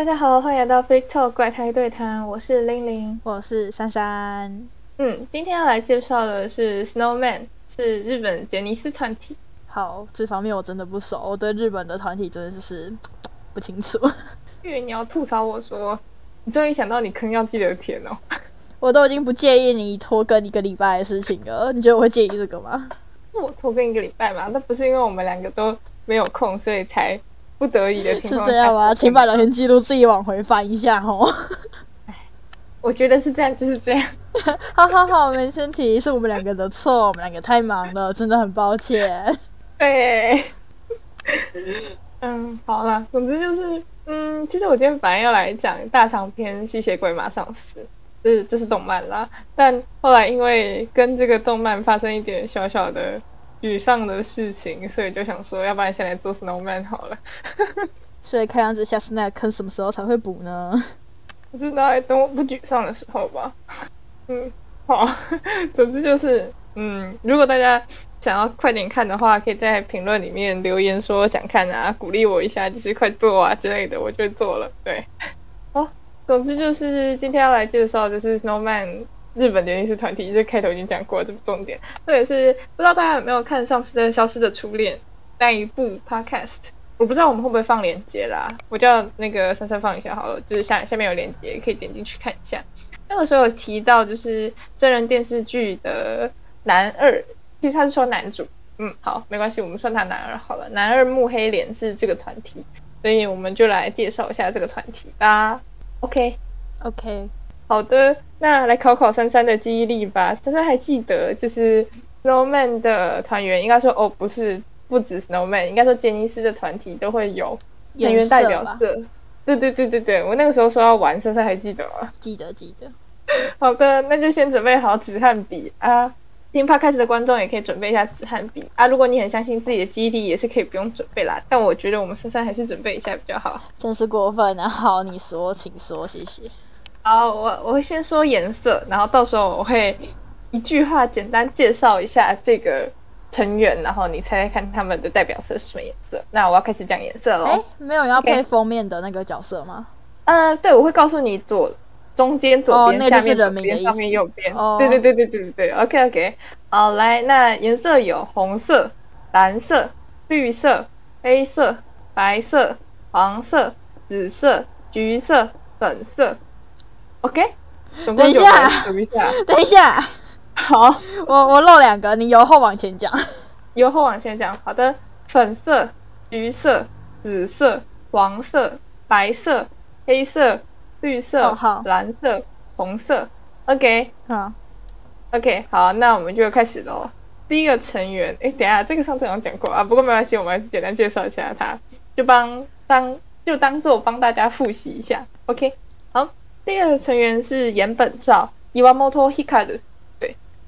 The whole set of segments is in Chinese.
大家好，欢迎来到 Freak Talk 怪胎对谈，我是玲玲，我是珊珊。嗯，今天要来介绍的是 Snowman，是日本杰尼斯团体。好，这方面我真的不熟，我对日本的团体真的是不清楚。因为你要吐槽我说，你终于想到你坑要记得填哦。我都已经不介意你拖更一个礼拜的事情了，你觉得我会介意这个吗？是 我拖更一个礼拜嘛？那不是因为我们两个都没有空，所以才不得已的情况是这样吗？请把聊天记录自己往回翻一下哦。我觉得是这样，就是这样。好好好，没问题，是我们两个的错，我们两个太忙了，真的很抱歉。对，嗯，好了，总之就是，嗯，其实我今天本来要来讲大长篇《吸血鬼马上死》，这这是动漫啦，但后来因为跟这个动漫发生一点小小的沮丧的事情，所以就想说，要不然先来做 Snowman 好了。所以看样子下次那个坑什么时候才会补呢？不知道，等我不沮丧的时候吧。嗯，好，总之就是，嗯，如果大家想要快点看的话，可以在评论里面留言说想看啊，鼓励我一下，就是快做啊之类的，我就做了。对，好，总之就是今天要来介绍就是 Snowman 日本杰尼斯团体，这开头已经讲过了，这不重点。特别是不知道大家有没有看上次的《消失的初恋》那一部 Podcast。我不知道我们会不会放链接啦，我叫那个珊珊放一下好了，就是下下面有链接，可以点进去看一下。那个时候有提到就是真人电视剧的男二，其实他是说男主，嗯，好，没关系，我们算他男二好了。男二木黑莲是这个团体，所以我们就来介绍一下这个团体吧。OK，OK，好的，那来考考珊珊的记忆力吧。珊珊还记得就是 Snowman 的团员，应该说哦不是。不止 Snowman，应该说杰尼斯的团体都会有成员代表色。对对对对对，我那个时候说要玩，珊珊还记得吗？记得记得。好的，那就先准备好纸和笔啊。听 p 开始的观众也可以准备一下纸和笔啊。如果你很相信自己的记忆力，也是可以不用准备啦。但我觉得我们珊珊还是准备一下比较好。真是过分啊！好，你说，请说，谢谢。好，我我会先说颜色，然后到时候我会一句话简单介绍一下这个。成员，然后你猜猜看他们的代表色是什么颜色？那我要开始讲颜色喽。哎，没有要配封面的那个角色吗？呃，对，我会告诉你左、中间、左边、下面、左边、上面、右边。哦，对对对对对对对。OK OK，好，来，那颜色有红色、蓝色、绿色、黑色、白色、黄色、紫色、橘色、粉色。OK，等一下，等一下，等一下。好，我我漏两个，你由后往前讲。由后往前讲，好的。粉色、橘色、紫色、黄色、白色、黑色、绿色、蓝色、红色。OK，好，OK，好，那我们就开始喽。第一个成员，哎，等下，这个上次好像讲过啊，不过没关系，我们简单介绍一下他，就帮当就当做帮大家复习一下。OK，好，第二个成员是岩本照，Iwamoto Hikaru。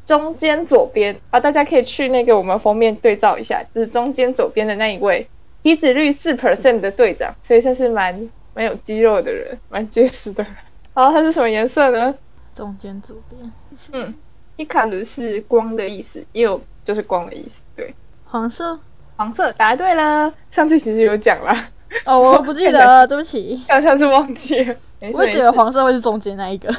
中间左边啊，大家可以去那个我们封面对照一下，就是中间左边的那一位，体脂率四 percent 的队长，所以算是蛮蛮有肌肉的人，蛮结实的人。好，他是什么颜色呢？中间左边，嗯，伊卡鲁是光的意思，也有就是光的意思，对，黄色，黄色，答对了。上次其实有讲了，哦，我不记得，对不起，好像是忘记了。我觉得黄色会是中间那一个，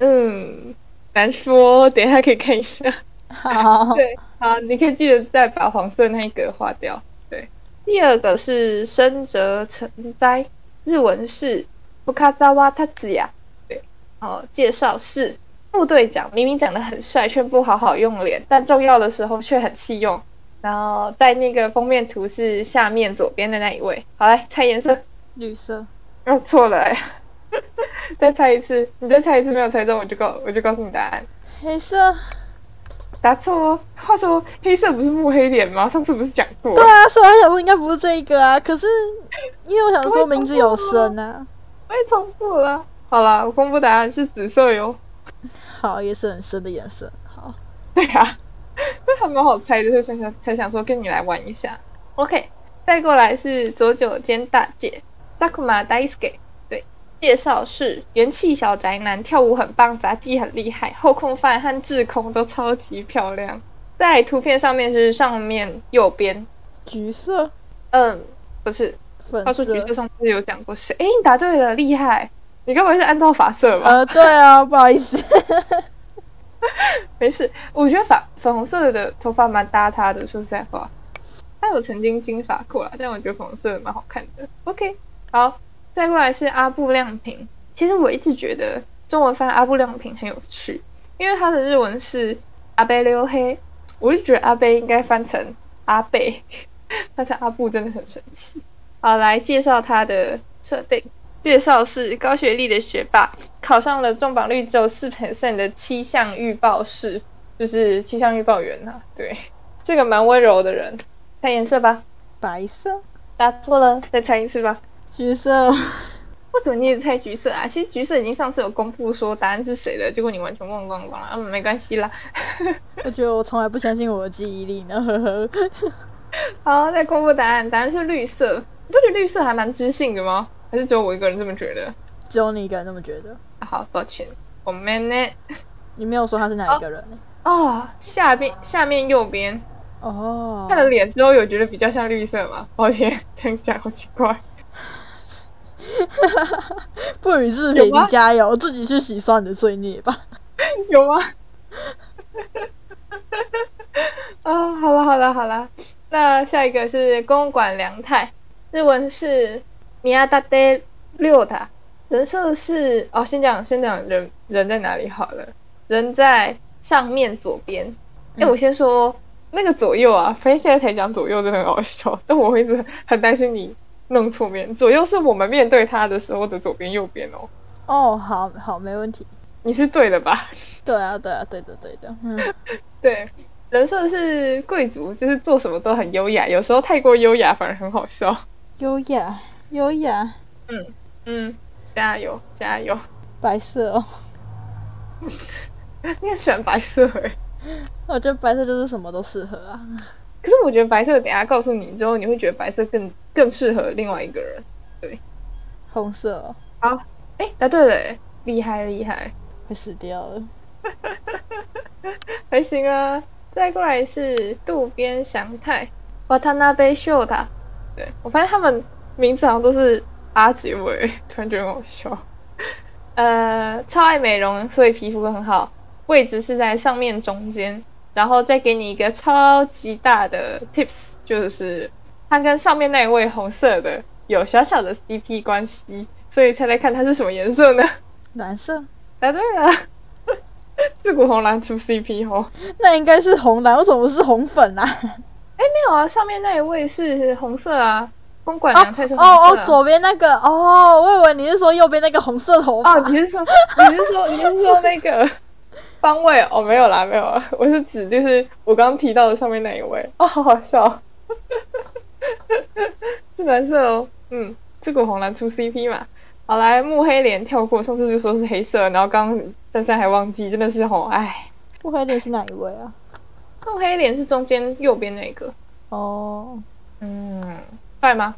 嗯。难说，等一下可以看一下。好，对，好，你可以记得再把黄色那一格划掉。对，第二个是深泽成哉，日文是布卡扎瓦塔子呀。对，哦，介绍是副队长，明明长得很帅，却不好好用脸，但重要的时候却很弃用。然后在那个封面图是下面左边的那一位。好，来猜颜色，绿色。哦，错了。再猜一次，你再猜一次没有猜中，我就告我就告诉你答案。黑色，答错哦。话说黑色不是木黑脸吗？上次不是讲过？对啊，所以我想说应该不是这一个啊。可是因为我想说名字有深啊，我也重复了。好了，我公布答案是紫色哟。好，也是很深的颜色。好，对啊，那还蛮好猜的，所以想才想说跟你来玩一下。OK，再过来是左九间大姐，Sakuma Daisuke。介绍是元气小宅男，跳舞很棒，杂技很厉害，后空翻和滞空都超级漂亮。在图片上面是上面右边橘色，嗯，不是粉他说橘色色上次有讲过谁？哎，你答对了，厉害！你该不会是按照发色吧？呃，对啊，不好意思，没事，我觉得粉粉红色的头发蛮搭他的，说实在话，他有曾经金发过啦，但我觉得粉红色蛮好看的。OK，好，再过来是阿布亮平。其实我一直觉得中文翻阿布亮平很有趣，因为他的日文是阿贝溜黑，我就觉得阿贝应该翻成阿贝，翻成阿布真的很神奇。好，来介绍他的设定。介绍是高学历的学霸，考上了中榜率只有四 percent 的气象预报士，就是气象预报员呐、对，这个蛮温柔的人。猜颜色吧，白色、答错了，再猜一次吧。橘色，为什么你也猜橘色啊？其实橘色已经上次有公布说答案是谁的，结果你完全忘光光了。嗯，没关系啦。我觉得我从来不相信我的记忆力呢，呵呵。好，再公布答案，答案是绿色。你不觉得绿色还蛮知性的吗？还是只有我一个人这么觉得？只有你一个人这么觉得，啊好，抱歉，我们呢？你没有说他是哪一个人呢？哦，下边下面右边哦，看了脸之后，有觉得比较像绿色吗？抱歉，这样讲好奇怪。不予置评加油，自己去洗刷你的罪孽吧。有吗？啊，好了好了好了，那下一个是公馆良太，日文是米亚达德六塔，人设是哦，先讲先讲人人在哪里好了，人在上面左边。哎、嗯我先说那个左右啊，反正现在才讲左右真的很好笑，但我会一直很担心你弄错面。左右是我们面对他的时候的左边右边哦，哦，好好，没问题。你是对的吧？对啊，对啊，对的，对的。嗯，对，人设是贵族，就是做什么都很优雅，有时候太过优雅反而很好笑。优雅，优雅，嗯嗯，加油加油！白色哦。你也喜欢白色诶，我觉得白色就是什么都适合啊。可是我觉得白色等下告诉你之后，你会觉得白色更更适合另外一个人。对红色哦，好，哎，答对了诶，厉害厉害，会死掉了。还行啊。再过来是渡边祥太，Watanabe Shota。对我发现他们名字好像都是阿结尾，突然觉得很好笑。呃，超爱美容，所以皮肤很好，位置是在上面中间。然后再给你一个超级大的 tips，就是它跟上面那一位红色的有小小的 CP 关系，所以猜猜看它是什么颜色呢？蓝色，答对了，自古红蓝出 CP 哦。那应该是红蓝，为什么不是红粉啊？没有啊，上面那一位是红色啊，公馆哦良太是红色、哦哦，啊。左边那个哦，我以为你是说右边那个红色头发。哦，你是说你是说你是说那个方位？哦，没有啦，没有啦，我是指就是我刚刚提到的上面那一位。哦，好好笑，是蓝色哦。嗯，自古红蓝出 CP 嘛。好来，木黑莲跳过，上次就说是黑色，然后刚刚珊珊还忘记，真的是吼哎。木黑莲是哪一位啊？木黑莲是中间右边那个，哦，嗯，帅吗？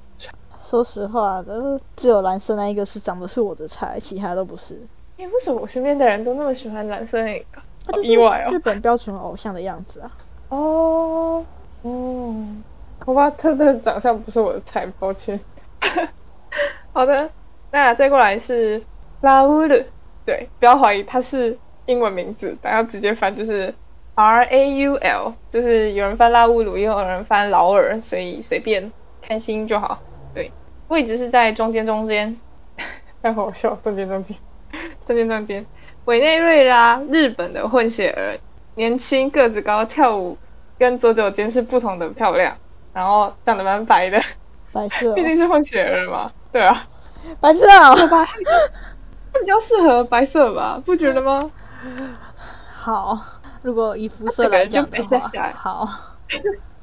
说实话的，只有蓝色那一个是长得是我的菜，其他都不是。哎、为什么我身边的人都那么喜欢蓝色那个？意外哦日。本标准偶像的样子啊。哦，哦，好吧，他的长相不是我的菜，抱歉。好的，那再过来是拉乌鲁，对，不要怀疑他是英文名字，大家直接翻就是 R A U L，就是有人翻拉乌鲁，也有人翻劳尔，所以随便开心就好。对，位置是在中间中间，太好笑，中间中间，中间中间。委内瑞拉，日本的混血儿，年轻个子高，跳舞跟左九间是不同的漂亮，然后长得蛮白的，白色、毕哦，竟是混血儿嘛。对啊，白色哦。好吧，他比较适合白色吧，不觉得吗？好，如果以肤色这个来讲的话，好，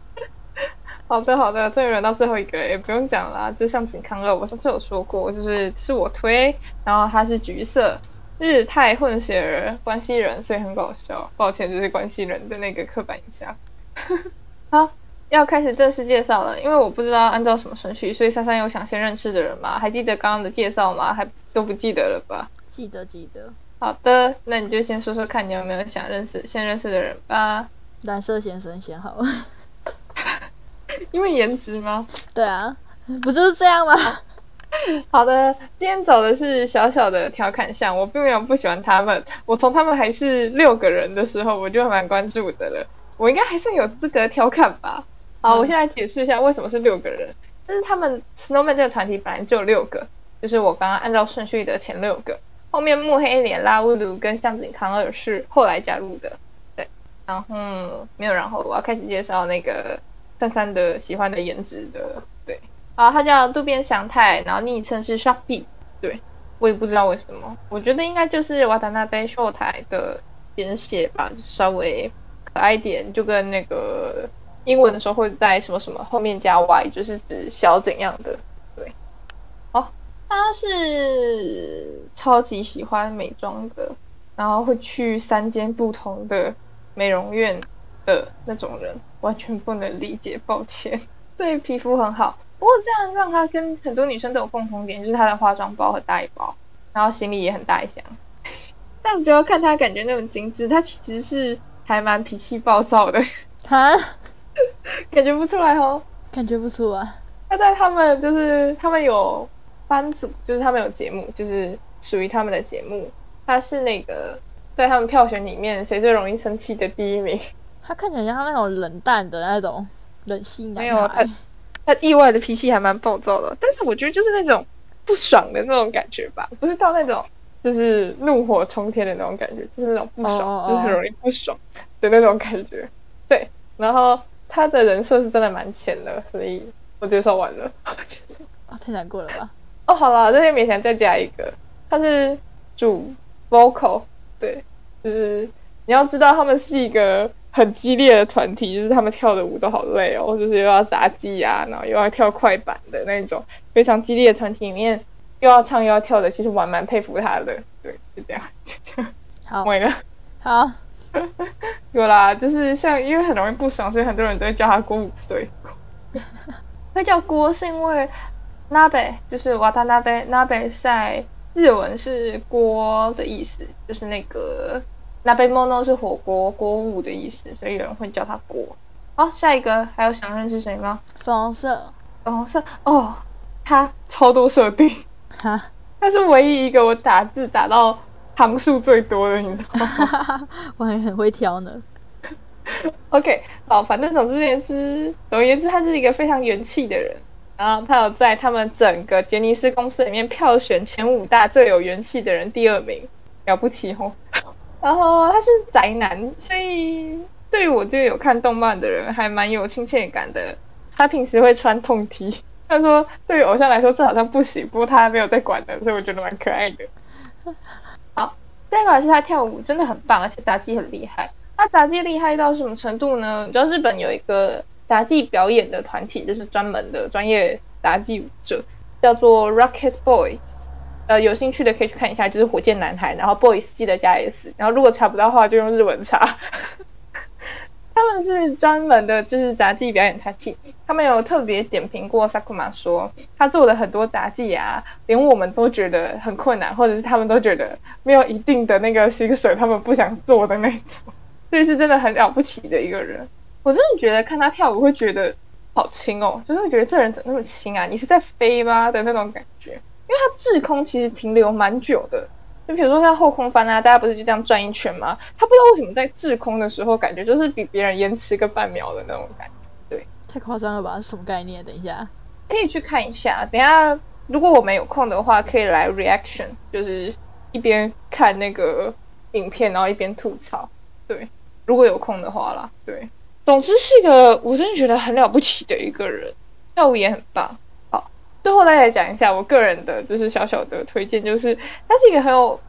好的，好的，终于轮到最后一个了，也不用讲啦。就像井康乐，我上次有说过，就是是我推，然后他是橘色，日泰混血儿，关西人，所以很搞笑。抱歉，这是关西人的那个刻板印象。好，要开始正式介绍了，因为我不知道按照什么顺序，所以珊珊有想先认识的人吗？还记得刚刚的介绍吗？还都不记得了吧？记得记得。好的，那你就先说说看你有没有想认识、先认识的人吧。蓝色先生先好了。因为颜值吗？对啊，不就是这样吗？好的，今天走的是小小的调侃项，我并没有不喜欢他们。我从他们还是六个人的时候，我就蛮关注的了。我应该还算有资格调侃吧。好，我现在解释一下为什么是六个人。就是他们 Snowman 这个团体本来就有六个，就是我刚刚按照顺序的前六个，后面木黑脸、拉乌鲁跟向井康二是后来加入的。对，然后没有然后，我要开始介绍那个三三的喜欢的颜值的。对，啊，他叫渡边祥太，然后昵称是 Sharpie。对，我也不知道为什么，我觉得应该就是瓦达纳贝秀台的简写吧，稍微可爱点，就跟那个。英文的时候会在什么什么后面加 y，就是指小怎样的。对，哦，他是超级喜欢美妆的，然后会去三间不同的美容院的那种人，完全不能理解，抱歉。对皮肤很好，不过这样让他跟很多女生都有共同点，就是他的化妆包很大一包，然后行李也很大一箱。但不要看他感觉那么精致，他其实是还蛮脾气暴躁的。哈？感觉不出来哦，感觉不出来。他在他们就是他们有班组，就是他们有节目，就是属于他们的节目。他是那个在他们票选里面谁最容易生气的第一名。他看起来像那种冷淡的那种冷性男没有他，他意外的脾气还蛮暴躁的，但是我觉得就是那种不爽的那种感觉吧，不是到那种就是怒火冲天的那种感觉，就是那种不爽，就是很容易不爽的那种感觉。对，然后。他的人设是真的蛮浅的，所以我接受完了。啊，太难过了吧？哦，好了，这边勉强再加一个，他是主 vocal，对，就是你要知道他们是一个很激烈的团体，就是他们跳的舞都好累哦，就是又要杂技啊，然后又要跳快板的那种非常激烈的团体里面，又要唱又要跳的，其实我还蛮佩服他的。对，就这样，就这样。好，没了。好。有啦，就是像因为很容易不爽，所以很多人都会叫他郭五岁。会叫郭是因为 nabe 就是瓦塔 nabe nabe 在日文是锅的意思，就是那个 nabe mono 是火锅锅物的意思，所以有人会叫它锅。好，下一个还有想认识谁吗？粉红色，粉红色哦，他超多设定，哈，他是唯一一个我打字打到。行数最多的，你知道吗？我还很会挑呢。OK，好，反正总之言之，总而言之，他是一个非常元气的人。然后他有在他们整个杰尼斯公司里面票选前五大最有元气的人第二名，了不起哦。然后他是宅男，所以对于我这个有看动漫的人还蛮有亲切感的。他平时会穿痛 T，他说对于偶像来说这好像不行，不过他没有在管的，所以我觉得蛮可爱的。好再来是他跳舞真的很棒，而且杂技很厉害。他杂技厉害到什么程度呢？你知道日本有一个杂技表演的团体，就是专门的专业杂技舞者，叫做 Rocket Boys。呃，有兴趣的可以去看一下，就是火箭男孩，然后 Boys 记得加 S，然后如果查不到的话就用日文查。他们是专门的，就是杂技表演团体。他们有特别点评过萨库玛，说他做的很多杂技啊，连我们都觉得很困难，或者是他们都觉得没有一定的那个薪水，他们不想做的那种。所以是真的很了不起的一个人。我真的觉得看他跳舞会觉得好轻哦，就是会觉得这人怎么那么轻啊？你是在飞吗的那种感觉？因为他滞空其实停留蛮久的。就比如说像后空翻啊，大家不是就这样转一圈吗？他不知道为什么在滞空的时候，感觉就是比别人延迟个半秒的那种感觉。对，太夸张了吧？什么概念？等一下，可以去看一下。等下，如果我们有空的话，可以来 reaction，就是一边看那个影片，然后一边吐槽。对，如果有空的话啦。对，总之是一个我真的觉得很了不起的一个人，跳舞也很棒。最后再来讲一下我个人的，就是小小的推荐，就是他是一个很有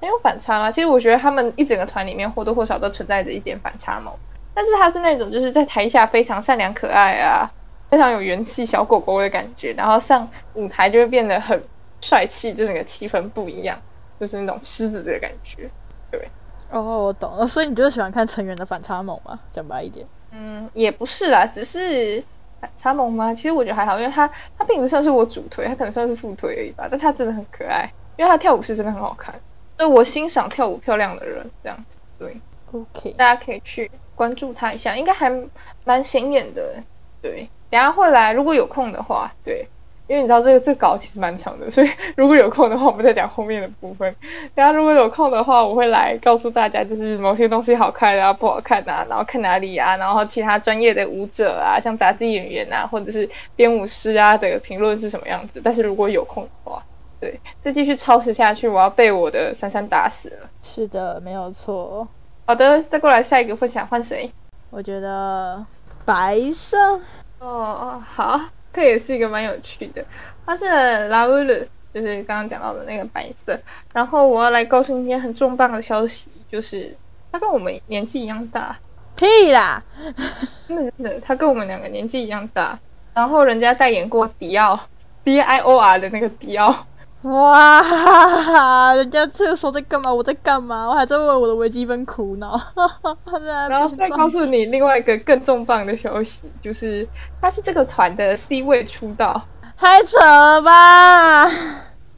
很有反差啊。其实我觉得他们一整个团里面或多或少都存在着一点反差萌，但是他是那种就是在台下非常善良可爱啊，非常有元气小狗狗的感觉，然后上舞台就会变得很帅气，就整个气氛不一样，就是那种狮子的感觉。对，哦，我懂了，所以你就是喜欢看成员的反差萌嘛？讲白一点，嗯，也不是啦，只是。差萌吗？其实我觉得还好，因为他他并不算是我主推，他可能算是副推而已吧。但他真的很可爱，因为他跳舞是真的很好看。对我欣赏跳舞漂亮的人这样子。对，OK，大家可以去关注他一下，应该还蛮显眼的。对，等等下会来，如果有空的话，对，因为你知道这个这个稿其实蛮长的，所以如果有空的话，我们再讲后面的部分。大家如果有空的话，我会来告诉大家，就是某些东西好看啊，不好看啊，然后看哪里啊，然后其他专业的舞者啊，像杂技演员啊，或者是编舞师啊的评论是什么样子。但是如果有空的话，对，再继续超时下去，我要被我的珊珊打死了。是的，没有错。好的，再过来下一个会想换谁？我觉得白色。哦哦，好，这也是一个蛮有趣的。它是拉乌鲁，就是刚刚讲到的那个白色。然后我要来告诉你一件很重磅的消息，就是他跟我们年纪一样大。屁啦！真的真的，他跟我们两个年纪一样大。然后人家代言过迪奥，D I O R 的那个迪奥。哇！人家这个时候在干嘛？我在干嘛？我还在为我的微积分苦恼。然后再告诉你另外一个更重磅的消息，就是他是这个团的 C 位出道，太扯了吧？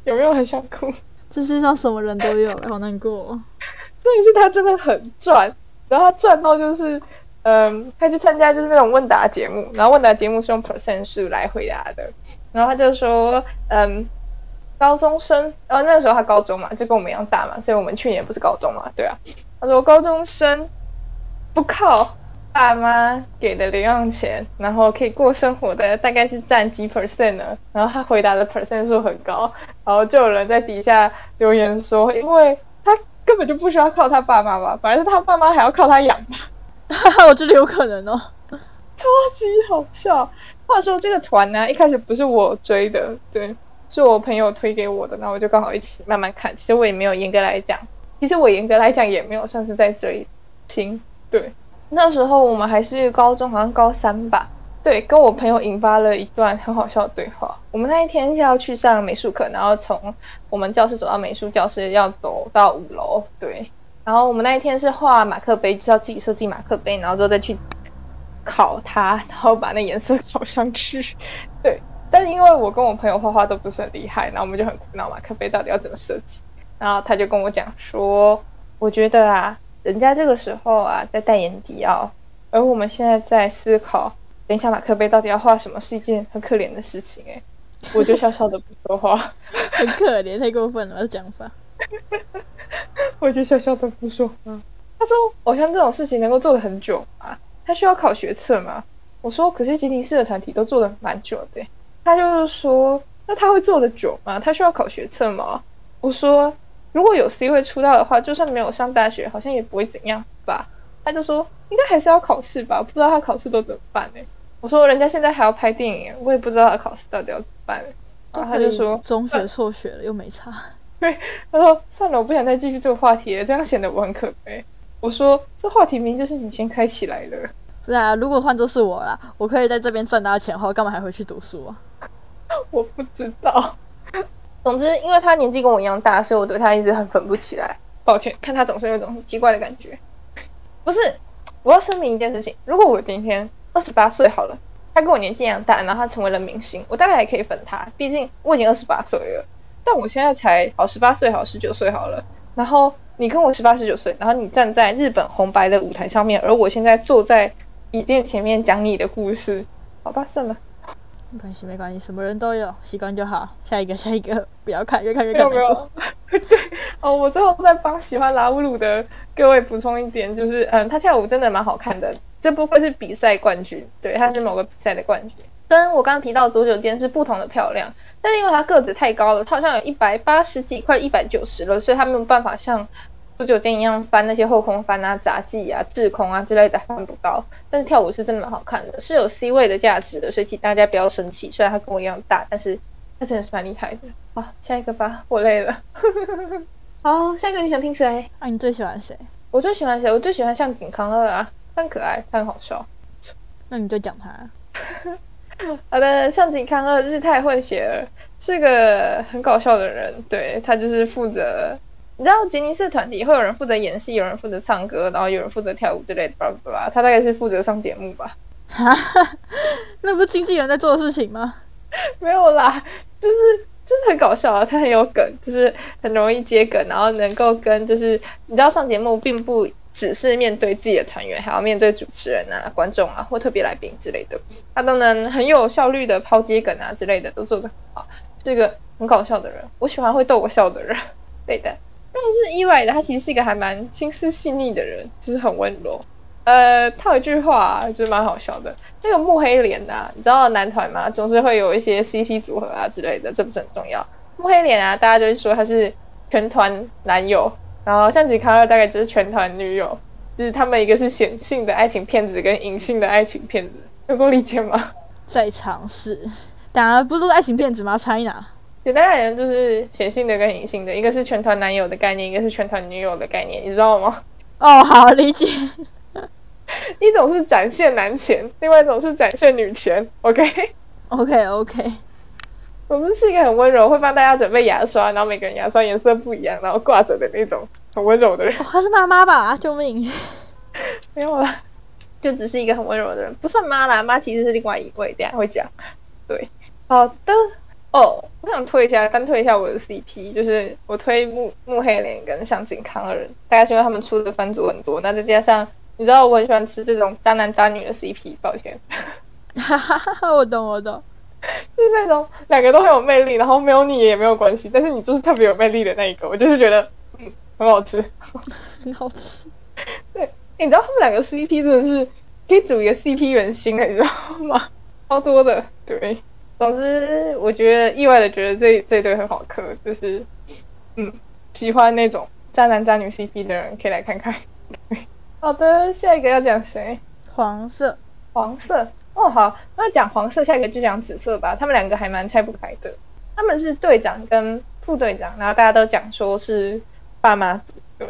有没有很想哭？这世界上什么人都有，好难过。重点是他真的很赚，然后他赚到就是，嗯，他去参加就是那种问答节目，然后问答节目是用 percent 数来回答的，然后他就说，嗯。高中生，呃，那个时候他高中嘛，就跟我们一样大嘛，所以我们去年不是高中嘛，对啊。他说高中生不靠爸妈给的零用钱，然后可以过生活的，大概是占几 percent 呢？然后他回答的 percent 数很高，然后就有人在底下留言说，因为他根本就不需要靠他爸妈吧，反而是他爸妈还要靠他养吧。我觉得有可能哦，超级好笑。话说这个团呢，一开始不是我追的，对。是我朋友推给我的，那我就刚好一起慢慢看。其实我也没有严格来讲，其实我严格来讲也没有算是在追星。对，那时候我们还是高中，好像高三吧。对，跟我朋友引发了一段很好笑的对话。我们那一天是要去上美术课，然后从我们教室走到美术教室要走到五楼。对，然后我们那一天是画马克杯，就要自己设计马克杯，然后之后再去烤它，然后把那颜色烤上去。对。但是因为我跟我朋友画画都不是很厉害，然后我们就很苦恼嘛，咖啡到底要怎么设计？然后他就跟我讲说，我觉得啊，人家这个时候啊在代言迪奥，而我们现在在思考，等一下马克杯到底要画什么，是一件很可怜的事情哎。我就笑笑的不说话，很可怜，太过分了的讲法。我就笑笑的不说话。他说，偶像这种事情能够做的很久吗？他需要考学测吗？我说，可是吉尼斯的团体都做的蛮久的。他就是说，那他会做的久吗？他需要考学测吗？我说，如果有 C 位出道的话，就算没有上大学，好像也不会怎样吧。他就说，应该还是要考试吧，不知道他考试都怎么办呢？我说，人家现在还要拍电影，我也不知道他考试到底要怎么办。然后他就说，中学辍学了又没差。对，他说算了，我不想再继续这个话题了，这样显得我很可悲。我说，这话题明明就是你先开起来的。是啊，如果换作是我啦，我可以在这边赚大钱后，干嘛还回去读书啊？我不知道。总之，因为他年纪跟我一样大，所以我对他一直很粉不起来。抱歉，看他总是有种奇怪的感觉。不是，我要声明一件事情：如果我今天二十八岁好了，他跟我年纪一样大，然后他成为了明星，我大概还可以粉他，毕竟我已经二十八岁了。但我现在才好十八岁，好十九岁好了。然后你跟我十八十九岁，然后你站在日本红白的舞台上面，而我现在坐在椅垫前面讲你的故事，好吧，算了。没关系，没关系，什么人都有，习惯就好。下一个，下一个，不要看，越看越看。没有，对哦，我最后再帮喜欢拉乌鲁的各位补充一点，就是嗯，他跳舞真的蛮好看的，这不会是比赛冠军，对，他是某个比赛的冠军。跟我刚刚提到左九间是不同的漂亮，但是因为他个子太高了，他好像有一百八十几，快一百九十了，所以他没有办法像。不久间一样翻那些后空翻啊、杂技啊、滞空啊之类的翻不高，但是跳舞是真的蛮好看的，是有 C 位的价值的，所以请大家不要生气。虽然他跟我一样大，但是他真的是蛮厉害的。好，下一个吧，我累了。好，下一个你想听谁？啊，你最喜欢谁？我最喜欢谁？我最喜欢向井康二啊，他很可爱，他很好笑。那你就讲他。好的，向井康二日泰混血儿，是个很搞笑的人。对他就是负责。你知道吉尼斯团体会有人负责演戏，有人负责唱歌，然后有人负责跳舞之类的，吧吧吧。他大概是负责上节目吧？哈那不是经纪人在做的事情吗？没有啦，就是就是很搞笑啊，他很有梗，就是很容易接梗，然后能够跟就是你知道上节目并不只是面对自己的团员，还要面对主持人啊、观众啊或特别来宾之类的，他都能很有效率的抛接梗啊之类的，都做得很好，是一个很搞笑的人。我喜欢会逗我笑的人，对的。但是意外的，他其实是一个还蛮心思细腻的人，就是很温柔。呃，套一句话，就是蛮好笑的。那个木黑莲啊，你知道男团吗？总是会有一些 CP 组合啊之类的，这不是很重要。木黑莲啊，大家就会说他是全团男友，然后像吉卡二大概就是全团女友，就是他们一个是显性的爱情骗子，跟隐性的爱情骗子，能够理解吗？在尝试，当然不是都爱情骗子吗？猜哪？简单而言，就是显性的跟隐性的，一个是全团男友的概念，一个是全团女友的概念，你知道吗？哦，好理解。一种是展现男权，另外一种是展现女权。OK，OK，OK。总之是一个很温柔，会帮大家准备牙刷，然后每个人牙刷颜色不一样，然后挂着的那种很温柔的人。他是妈妈吧？救命！没有啦，就只是一个很温柔的人，不算妈啦，妈其实是另外一位，等下会讲。对，好的。哦，我想推一下，单推一下我的 CP，就是我推木木黑莲跟向井康二人，大概是因为他们出的番组很多，那再加上你知道我很喜欢吃这种渣男渣女的 CP，抱歉，哈哈哈，我懂我懂，就是那种两个都很有魅力，然后没有你也没有关系，但是你就是特别有魅力的那一个，我就是觉得嗯很好吃，很好吃，对，你知道他们两个 CP 真的是可以组一个 CP 原型的，你知道吗？超多的，对。总之，我觉得意外的觉得这这对很好磕，就是嗯，喜欢那种渣男渣女 CP 的人可以来看看。好的，下一个要讲谁？黄色，黄色。哦，好，那讲黄色，下一个就讲紫色吧。他们两个还蛮拆不开的。他们是队长跟副队长，然后大家都讲说是爸妈组。对，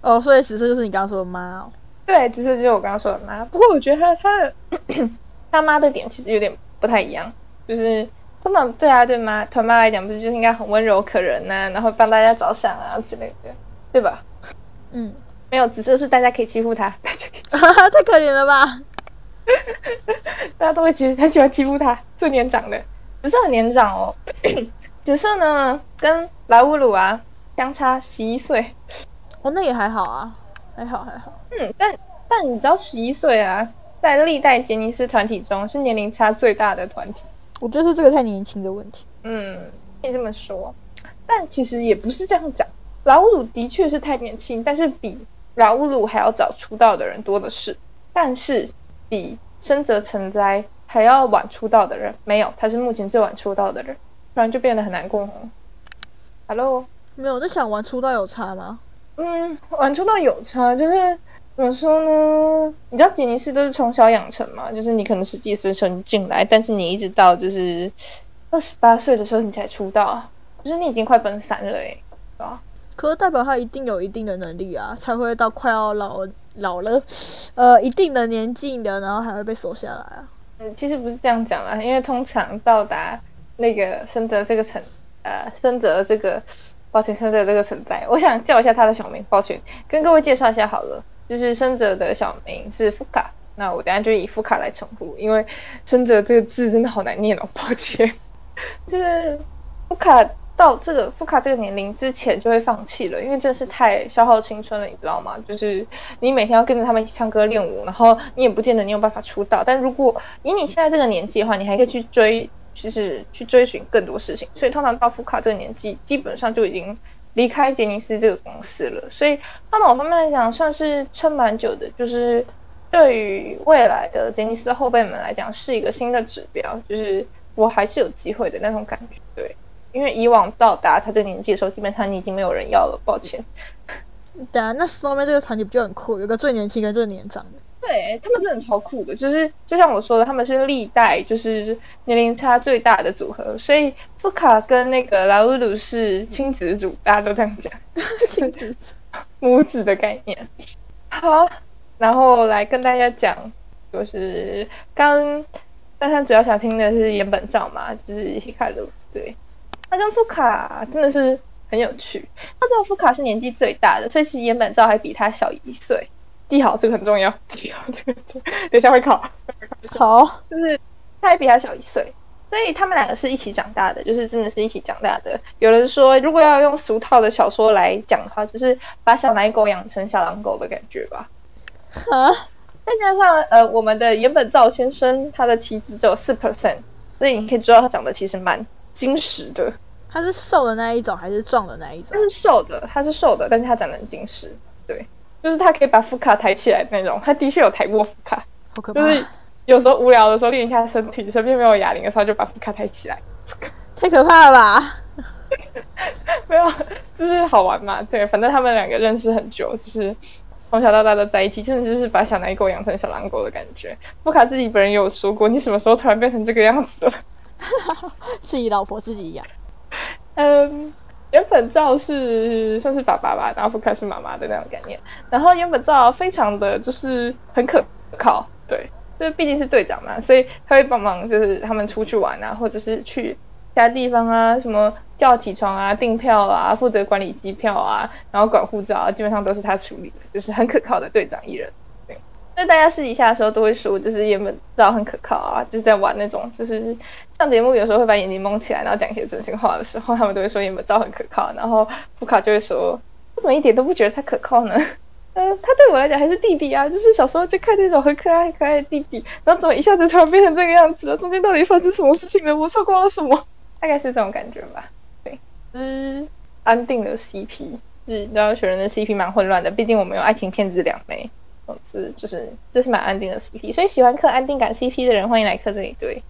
哦，所以紫色就是你刚刚说的妈哦。对，紫色就是我刚刚说的妈。不过我觉得他他的 他妈的点其实有点不太一样。就是通常对啊对妈团妈来讲，不是就是应该很温柔可人呐，然后帮大家着想啊之类的，对吧？嗯，没有，紫色是大家可以欺负他，大家可以太可怜了吧？大家都会其实很喜欢欺负他，最年长的紫色很年长哦。紫色呢跟莱乌鲁啊相差十一岁，哦，那也还好啊，还好还好。嗯，但但你知道十一岁啊，在历代杰尼斯团体中是年龄差最大的团体。我觉得是这个太年轻的问题。嗯，可以这么说，但其实也不是这样讲。劳乌鲁的确是太年轻，但是比劳乌鲁还要早出道的人多的是。但是比深泽成哉还要晚出道的人没有，他是目前最晚出道的人，不然就变得很难过。Hello，没有，我在想晚出道有差吗？嗯，晚出道有差，就是。怎么说呢？你知道杰尼斯都是从小养成嘛？就是你可能十几岁的时候你进来，但是你一直到就是二十八岁的时候你才出道，就是你已经快奔三了哎，对吧？可是代表他一定有一定的能力啊，才会到快要老老了，呃，一定的年纪的，然后还会被收下来啊。嗯，其实不是这样讲啦，因为通常到达那个深泽这个层，呃，深泽这个，抱歉，深泽这个存在，我想叫一下他的小名，抱歉，跟各位介绍一下好了。就是生者的小名是福卡，那我等下就以福卡来称呼，因为生者这个字真的好难念哦，抱歉。就是福卡到这个福卡这个年龄之前就会放弃了，因为真的是太消耗青春了，你知道吗？就是你每天要跟着他们一起唱歌练舞，然后你也不见得你有办法出道，但如果以你现在这个年纪的话，你还可以去追，就是去追寻更多事情。所以通常到福卡这个年纪，基本上就已经。离开杰尼斯这个公司了，所以他们某方面来讲算是撑蛮久的，就是对于未来的杰尼斯的后辈们来讲是一个新的指标，就是我还是有机会的那种感觉。对，因为以往到达他这年纪的时候，基本上你已经没有人要了，抱歉。对啊，那 Snowman 这个团体不就很酷？有个最年轻跟最年长的。对他们真的超酷的，就是就像我说的，他们是历代就是年龄差最大的组合，所以福卡跟那个拉乌鲁是亲子组，大家都这样讲，就是 母子的概念。好，然后来跟大家讲，就是刚大家主要想听的是岩本照嘛，就是希卡鲁，对，他跟福卡真的是很有趣。他知道福卡是年纪最大的，所以其实岩本照还比他小一岁。记好，这个很重要。记好这个，等一下会考。好，就是他也比他小一岁，所以他们两个是一起长大的，就是真的是一起长大的。有人说，如果要用俗套的小说来讲的话，就是把小奶狗养成小狼狗的感觉吧。啊，再加上呃，我们的原本赵先生他的体脂只有四 percent，所以你可以知道他长得其实蛮精实的。他是瘦的那一种还是壮的那一种他？是瘦的，他是瘦的，但是他长得很精实。对，就是他可以把副卡抬起来的那种。他的确有抬过副卡，好可怕！就是有时候无聊的时候练一下身体，身边没有哑铃的时候就把副卡抬起来。太可怕了吧！没有，就是好玩嘛。对，反正他们两个认识很久，就是从小到大都在一起，真的就是把小奶狗养成小狼狗的感觉。布卡自己本人也有说过，你什么时候突然变成这个样子了？自己老婆自己养，嗯，原本照是算是爸爸吧，然后福卡是妈妈的那种概念。然后原本照非常的就是很可靠，对，就是毕竟是队长嘛，所以他会帮忙，就是他们出去玩啊，或者是去其他地方啊，什么叫起床啊、订票啊、负责管理机票啊，然后管护照啊，基本上都是他处理的，就是很可靠的队长一人。对，那大家私底下的时候都会说，就是原本照很可靠啊，就是在玩那种，就是上节目有时候会把眼睛蒙起来，然后讲一些真心话的时候，他们都会说原本照很可靠，然后布卡就会说，我怎么一点都不觉得他可靠呢？呃，他对我来讲还是弟弟啊，就是小时候就看那种很可爱很可爱的弟弟，然后怎么一下子突然变成这个样子了？中间到底发生什么事情了？我错过了什么？大概是这种感觉吧。对，是安定的 CP，是然后雪人的 CP 蛮混乱的，毕竟我们有爱情骗子两枚，总之就是这是蛮安定的 CP，所以喜欢磕安定感 CP 的人欢迎来磕这一对。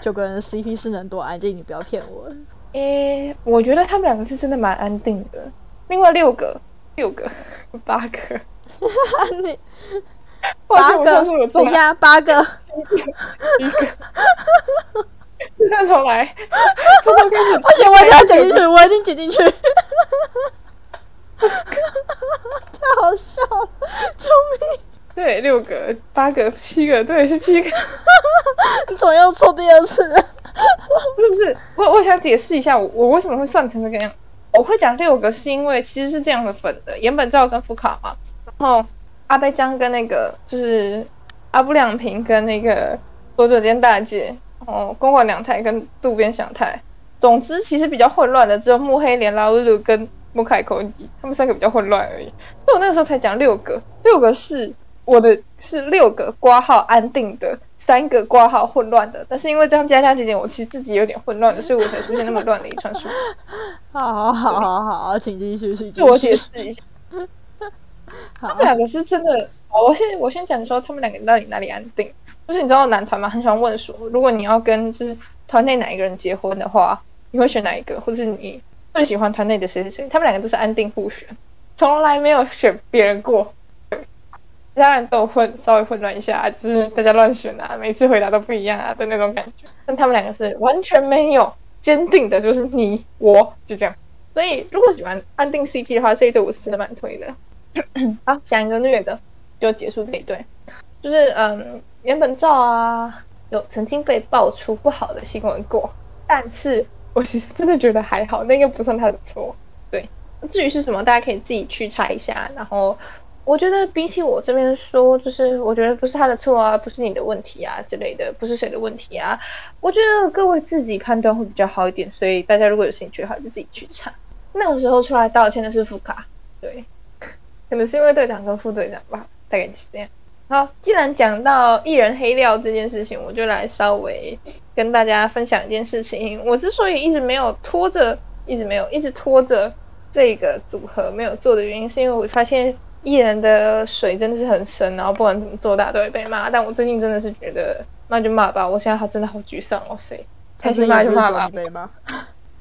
九个人的 CP 是能多安定？你不要骗我。诶，我觉得他们两个是真的蛮安定的。另外六个，六个，八个，你 抱歉我八个等一下，八个，一个，再重来，从头开始。不行，我一定要剪进去，我一定剪进去。太好笑了，救命！对，六个、八个、七个，对，是七个，你怎么又错第二次了？是不是？我我想解释一下，我我为什么会算成这个样。我会讲六个，是因为其实是这样的粉的：岩本照跟福卡嘛，然后阿贝江跟那个就是阿布两平跟那个佐佐间大姐，然后，公馆两太跟渡边祥太。总之，其实比较混乱的只有木黑莲、拉乌鲁跟木凯口吉，他们三个比较混乱而已。所以我那个时候才讲六个，六个是我的是六个挂号安定的，三个挂号混乱的。但是因为这样加加减减，我其实自己有点混乱的，所以我才出现那么乱的一串数。好好好好好，请继续，请继续。自我解释一下，他们两个是真的。我先我先讲说他们两个到底哪里安定。就是你知道男团嘛，很喜欢问说，如果你要跟就是团内哪一个人结婚的话，你会选哪一个，或者是你最喜欢团内的谁谁谁？他们两个都是安定互选，从来没有选别人过。其他人都有混稍微混乱一下，就是大家乱选啊，每次回答都不一样啊的那种感觉。但他们两个是完全没有坚定的，就是你我就这样。所以如果喜欢安定 CP 的话，这一对我是真的蛮推的。好，讲一个虐的，就结束这一对。就是嗯，原本照啊，有曾经被爆出不好的新闻过，但是我其实真的觉得还好，那个不算他的错。对，至于是什么，大家可以自己去查一下。然后我觉得比起我这边说，就是我觉得不是他的错啊，不是你的问题啊之类的，不是谁的问题啊，我觉得各位自己判断会比较好一点。所以大家如果有兴趣的话，就自己去查。那个时候出来道歉的是副卡，对，可能是因为队长跟副队长吧，大概是这样。好，既然讲到艺人黑料这件事情，我就来稍微跟大家分享一件事情。我之所以一直没有拖着，一直没有一直拖着这个组合没有做的原因，是因为我发现艺人的水真的是很深，然后不管怎么做，大家都会被骂。但我最近真的是觉得骂就骂吧，我现在好真的好沮丧哦，所以开心骂就骂吧。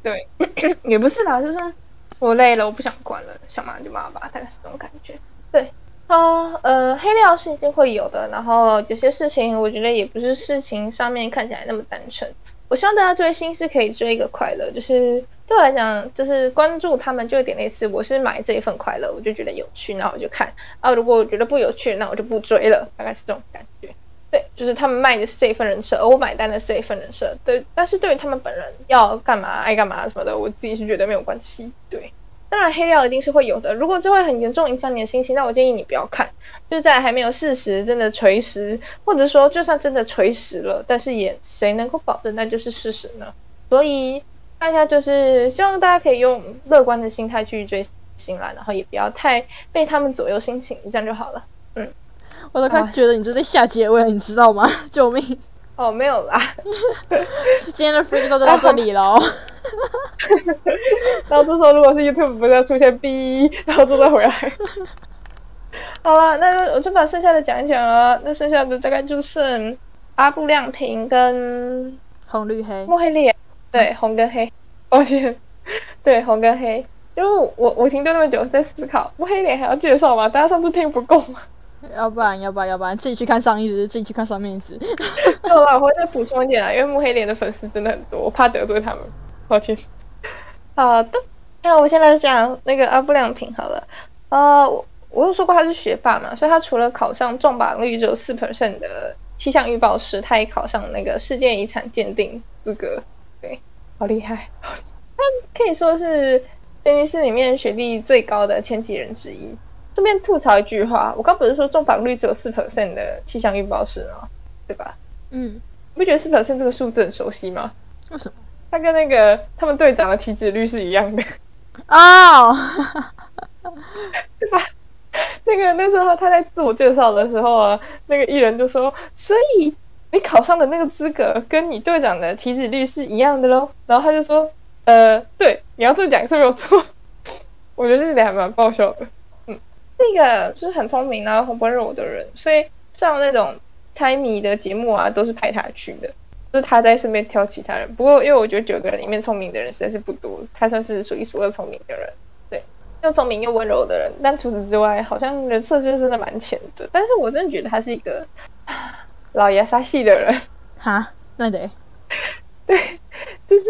对，也不是啦，就是我累了，我不想管了，想骂就骂吧，大概是这种感觉。对，啊，呃，黑料是一定会有的，然后有些事情我觉得也不是事情上面看起来那么单纯。我希望大家追星是可以追一个快乐，就是对我来讲，就是关注他们就有点类似，我是买这一份快乐，我就觉得有趣，那我就看啊，如果我觉得不有趣，那我就不追了，大概是这种感觉。对，就是他们卖的是这一份人设，而我买单的是这一份人设。对，但是对于他们本人要干嘛、爱干嘛什么的，我自己是觉得没有关系。对，当然黑料一定是会有的。如果这会很严重影响你的心情，那我建议你不要看。就是在还没有事实真的垂实，或者说就算真的垂实了，但是也谁能够保证那就是事实呢？所以大家就是希望大家可以用乐观的心态去追星啦，然后也不要太被他们左右心情，这样就好了。嗯，我都快觉得你这在下结尾了，你知道吗？救命！哦，没有啦，今天的 free 都到这里了。然后这时候如果是 YouTube 不是要出现 B，然后就再回来。好了，那我就把剩下的讲一讲了。那剩下的大概就剩阿布亮平跟红绿黑墨黑脸，对，红跟黑。抱歉，对，红跟黑。因为我我停顿那么久在思考，墨黑脸还要介绍吗？大家上次听不够吗？要不然，要不然，要不然自己去看上一只，自己去看上面一只。好了，我会再补充一点啊，因为木黑脸的粉丝真的很多，我怕得罪他们，抱歉。好的，那我现在讲那个阿布良平好了。呃，我我有说过他是学霸嘛，所以他除了考上重榜率只有四 percent 的气象预报师，他也考上那个世界遗产鉴定资格。对，好厉害，他可以说是鉴定师里面学历最高的前几人之一。这边吐槽一句话，我刚不是说中榜率只有四 percent 的气象预报师吗？对吧？嗯，你不觉得四 percent 这个数字很熟悉吗？为什么？他跟那个他们队长的体脂率是一样的哦，对吧？那个那时候他在自我介绍的时候啊，那个艺人就说：“所以你考上的那个资格跟你队长的体脂率是一样的喽。”然后他就说：“呃，对，你要这么讲是没有错。”我觉得这点还蛮爆笑的。那个就是很聪明然后很温柔的人，所以上那种猜谜的节目啊，都是派他去的，就是他在身边挑其他人。不过因为我觉得九个人里面聪明的人实在是不多，他算是数一数二聪明的人，对，又聪明又温柔的人。但除此之外，好像人设就真的蛮浅的。但是我真的觉得他是一个老爷杀系的人。哈，那得对，就是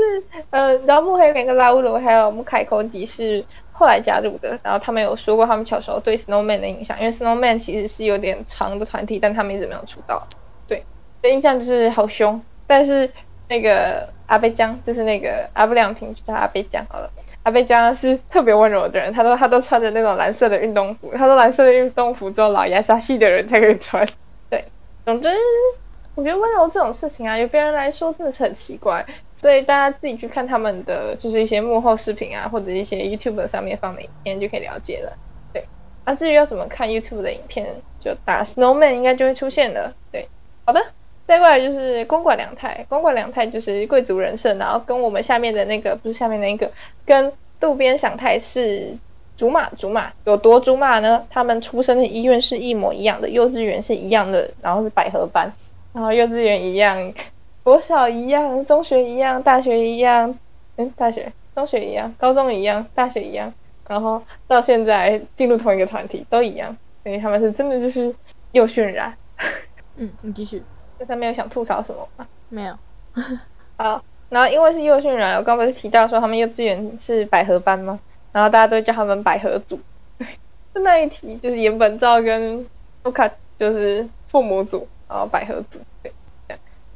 呃，然后木黑莲跟拉乌鲁还有木凯空吉是。后来加入的，然后他们有说过他们小时候对 Snowman 的印象，因为 Snowman 其实是有点长的团体，但他们一直没有出道。对，的印象就是好凶。但是那个阿贝江，就是那个阿布亮平，就叫阿贝江好了。阿贝江是特别温柔的人，他都他都穿着那种蓝色的运动服，他说蓝色的运动服只有老亚沙系的人才可以穿。对，总之。我觉得温柔这种事情啊，有别人来说真的是很奇怪，所以大家自己去看他们的就是一些幕后视频啊，或者一些 YouTube 上面放的影片就可以了解了。对，那至于要怎么看 YouTube 的影片，就打 Snowman 应该就会出现了。对，好的，再过来就是公馆两太，公馆两太就是贵族人设，然后跟我们下面的那个不是下面那一个，跟渡边祥太是竹马，竹马有多竹马呢？他们出生的医院是一模一样的，幼稚园是一样的，然后是百合班。然后幼稚园一样，国小一样，中学一样，大学一样，嗯，大学、中学一样，高中一样，大学一样，然后到现在进入同一个团体都一样，所以他们是真的就是又渲染。嗯，你继续。那他没有想吐槽什么吗？没有。好，然后因为是幼训染，我刚不是提到说他们幼稚园是百合班吗？然后大家都叫他们百合组。就 那一题就是岩本照跟卢卡就是父母组。然后百合组，对，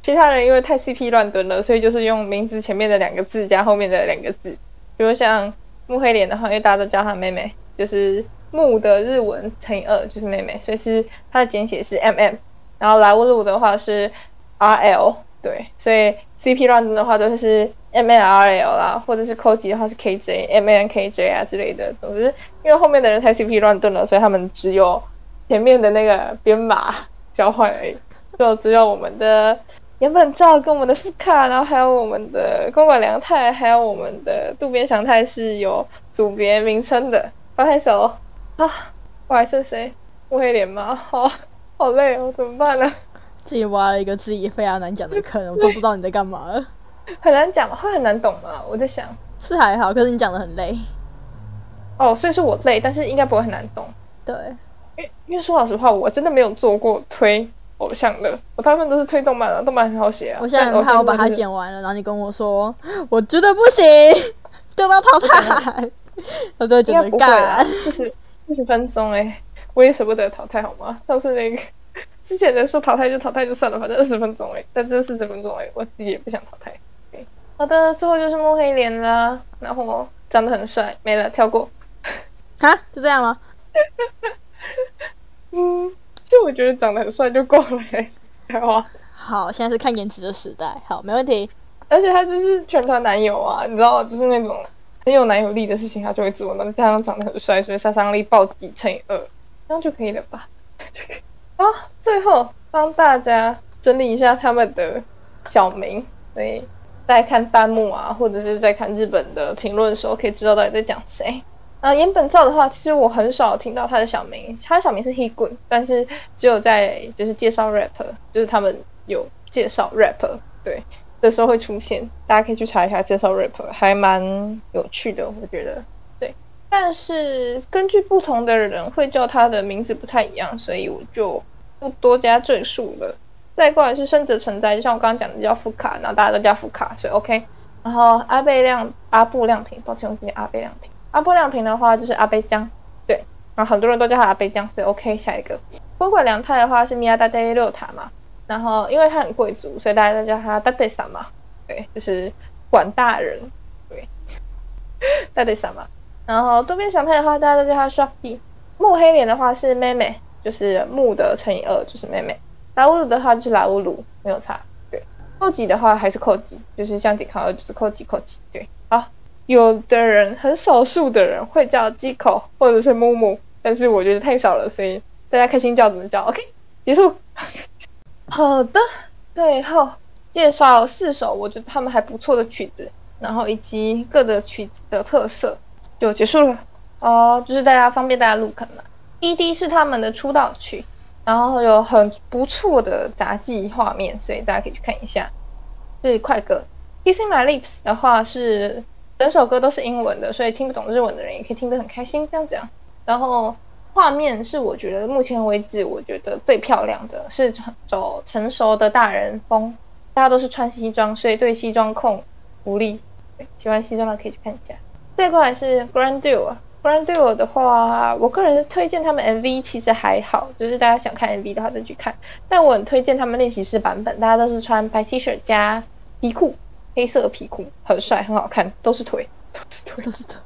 其他人因为太 CP 乱炖了，所以就是用名字前面的两个字加后面的两个字。比如像木黑脸的话，因为大家都叫她妹妹，就是木的日文乘以二就是妹妹，所以是它的简写是 MM。然后莱乌路的话是 RL，对，所以 CP 乱炖的话都是 MNRL 啦，或者是 koj 的话是 KJ，MNKJ 啊之类的。总之，因为后面的人太 CP 乱炖了，所以他们只有前面的那个编码交换而已。就只有我们的原本照跟我们的副卡，然后还有我们的公馆良太，还有我们的渡边祥太是有组别名称的。拍拍手啊！我还是谁？乌黑脸吗？好，好累哦，怎么办呢？自己挖了一个自己非常难讲的坑，我都不知道你在干嘛了。很难讲吗？会很难懂吗？我在想，是还好，可是你讲的很累。哦，所以是我累，但是应该不会很难懂。对，因为说老实话，我真的没有做过推。偶像的，我大部分都是推动漫的，动漫很好写啊。我现在很怕我把它剪完了，然后你跟我说，我觉得不行，丢到淘汰，我都觉得干。四十四十分钟哎，我也舍不得淘汰好吗？上次那个之前的说淘汰就淘汰就算了，反正二十分钟哎，但这四十分钟哎，我自己也不想淘汰。好的，最后就是摸黑脸啦，然后长得很帅，没了，跳过。哈，就这样吗？嗯，就我觉得长得很帅就够了，实话。好，现在是看颜值的时代，好，没问题。而且他就是全团男友啊，你知道，就是那种很有男友力的事情，他就会做。那加上长得很帅，所以杀伤力暴击乘以二，这样就可以了吧？就可以。好，最后帮大家整理一下他们的小名，所以在看弹幕啊，或者是在看日本的评论的时候，可以知道到底在讲谁。啊，岩本照的话，其实我很少听到他的小名，他的小名是 He Gun，但是只有在就是介绍 Rapper，就是他们有介绍 Rapper 对的时候会出现，大家可以去查一下介绍 Rapper，还蛮有趣的，我觉得。对，但是根据不同的人会叫他的名字不太一样，所以我就不多加赘述了。再过来是生者成灾，就像我刚刚讲的叫福卡，然后大家都叫福卡，所以 OK。然后阿贝亮阿布亮平，抱歉，我今天阿贝亮平。阿波亮平的话就是阿贝江，对，然后很多人都叫他阿贝江，所以 OK。下一个，坤鬼良太的话是米亚达德六塔嘛，然后因为他很贵族，所以大家都叫他达德萨嘛，对，就是管大人，对，达德萨嘛。然后多边祥太的话，大家都叫他 Sharpie。木黑脸的话是妹妹，就是木的乘以二就是妹妹。拉乌鲁的话就是拉乌鲁，没有差。对，扣吉的话还是扣吉，就是像健康就是扣吉扣吉，对，好。有的人很少数的人会叫鸡口或者是木木，但是我觉得太少了，所以大家开心叫怎么叫？OK，结束。好的，最后介绍四首我觉得他们还不错的曲子，然后以及各的曲子的特色就结束了。哦，就是大家方便大家入坑嘛。ED 是他们的出道曲，然后有很不错的杂技画面，所以大家可以去看一下。是快歌。Kissing My Lips 的话是。整首歌都是英文的，所以听不懂日文的人也可以听得很开心。这样子，然后画面是我觉得目前为止我觉得最漂亮的，是走成熟的大人风，大家都是穿西装，所以对西装控无力。喜欢西装的可以去看一下。这块是 Grand Duo，Grand Duo 的话，我个人推荐他们 MV，其实还好，就是大家想看 MV 的话再去看。但我很推荐他们练习室版本，大家都是穿白 T 恤加皮裤。黑色皮裤很帅，很好看，都是腿，都是腿，都是腿，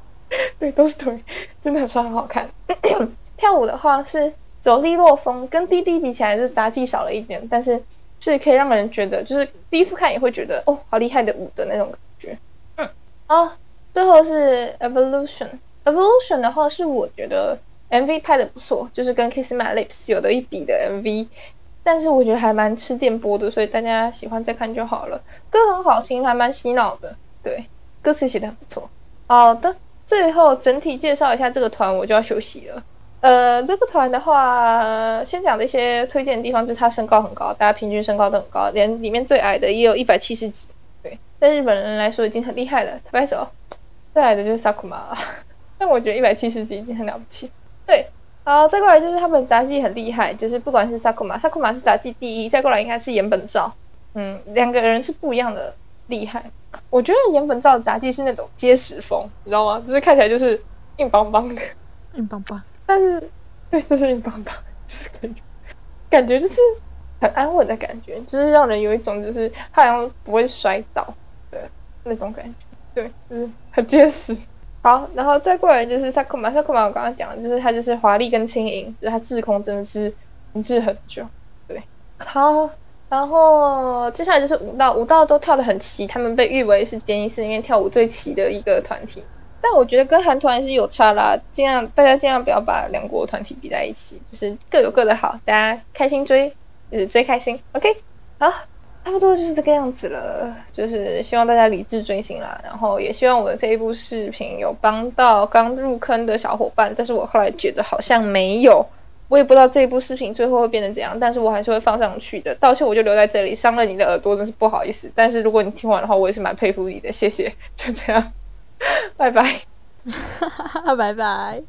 对，都是腿，真的很帅，很好看。跳舞的话是走利落风，跟滴滴比起来，就是杂技少了一点，但是是可以让人觉得，就是第一次看也会觉得哦，好厉害的舞的那种感觉。嗯，哦，最后是 Evolution，Evolution 的话是我觉得 MV 拍的不错，就是跟 Kiss My Lips 有的一比的 MV。但是我觉得还蛮吃电波的，所以大家喜欢再看就好了。歌很好听，还蛮洗脑的。对，歌词写的很不错。好的，最后整体介绍一下这个团，我就要休息了。呃，这个团的话，先讲这些推荐的地方，就是他身高很高，大家平均身高都很高，连里面最矮的也有一百七十几。对，在日本人来说已经很厉害了。拍手，最矮的就是萨库玛，但我觉得一百七十几已经很了不起。对。好，再过来就是他们杂技很厉害，就是不管是萨库玛，萨库玛是杂技第一，再过来应该是岩本照，嗯，两个人是不一样的厉害。我觉得岩本照的杂技是那种结实风，你知道吗？就是看起来就是硬邦邦的，硬邦邦。但是，对，就是硬邦邦，就是感觉，感觉就是很安稳的感觉，就是让人有一种就是他好像不会摔倒的那种感觉，对，就是很结实。好，然后再过来就是萨库玛，萨库玛我刚刚讲的，就是他就是华丽跟轻盈，就是他滞空真的是停滞很久，对。好，然后接下来就是舞蹈，舞蹈都跳得很齐，他们被誉为是杰尼斯里面跳舞最齐的一个团体。但我觉得跟韩团还是有差啦，尽量大家尽量不要把两国团体比在一起，就是各有各的好，大家开心追，就是追开心。OK，好。差不多就是这个样子了，就是希望大家理智追星啦，然后也希望我的这一部视频有帮到刚入坑的小伙伴，但是我后来觉得好像没有，我也不知道这一部视频最后会变成怎样，但是我还是会放上去的。道歉我就留在这里，伤了你的耳朵真是不好意思，但是如果你听完的话，我也是蛮佩服你的，谢谢，就这样，拜拜，拜拜。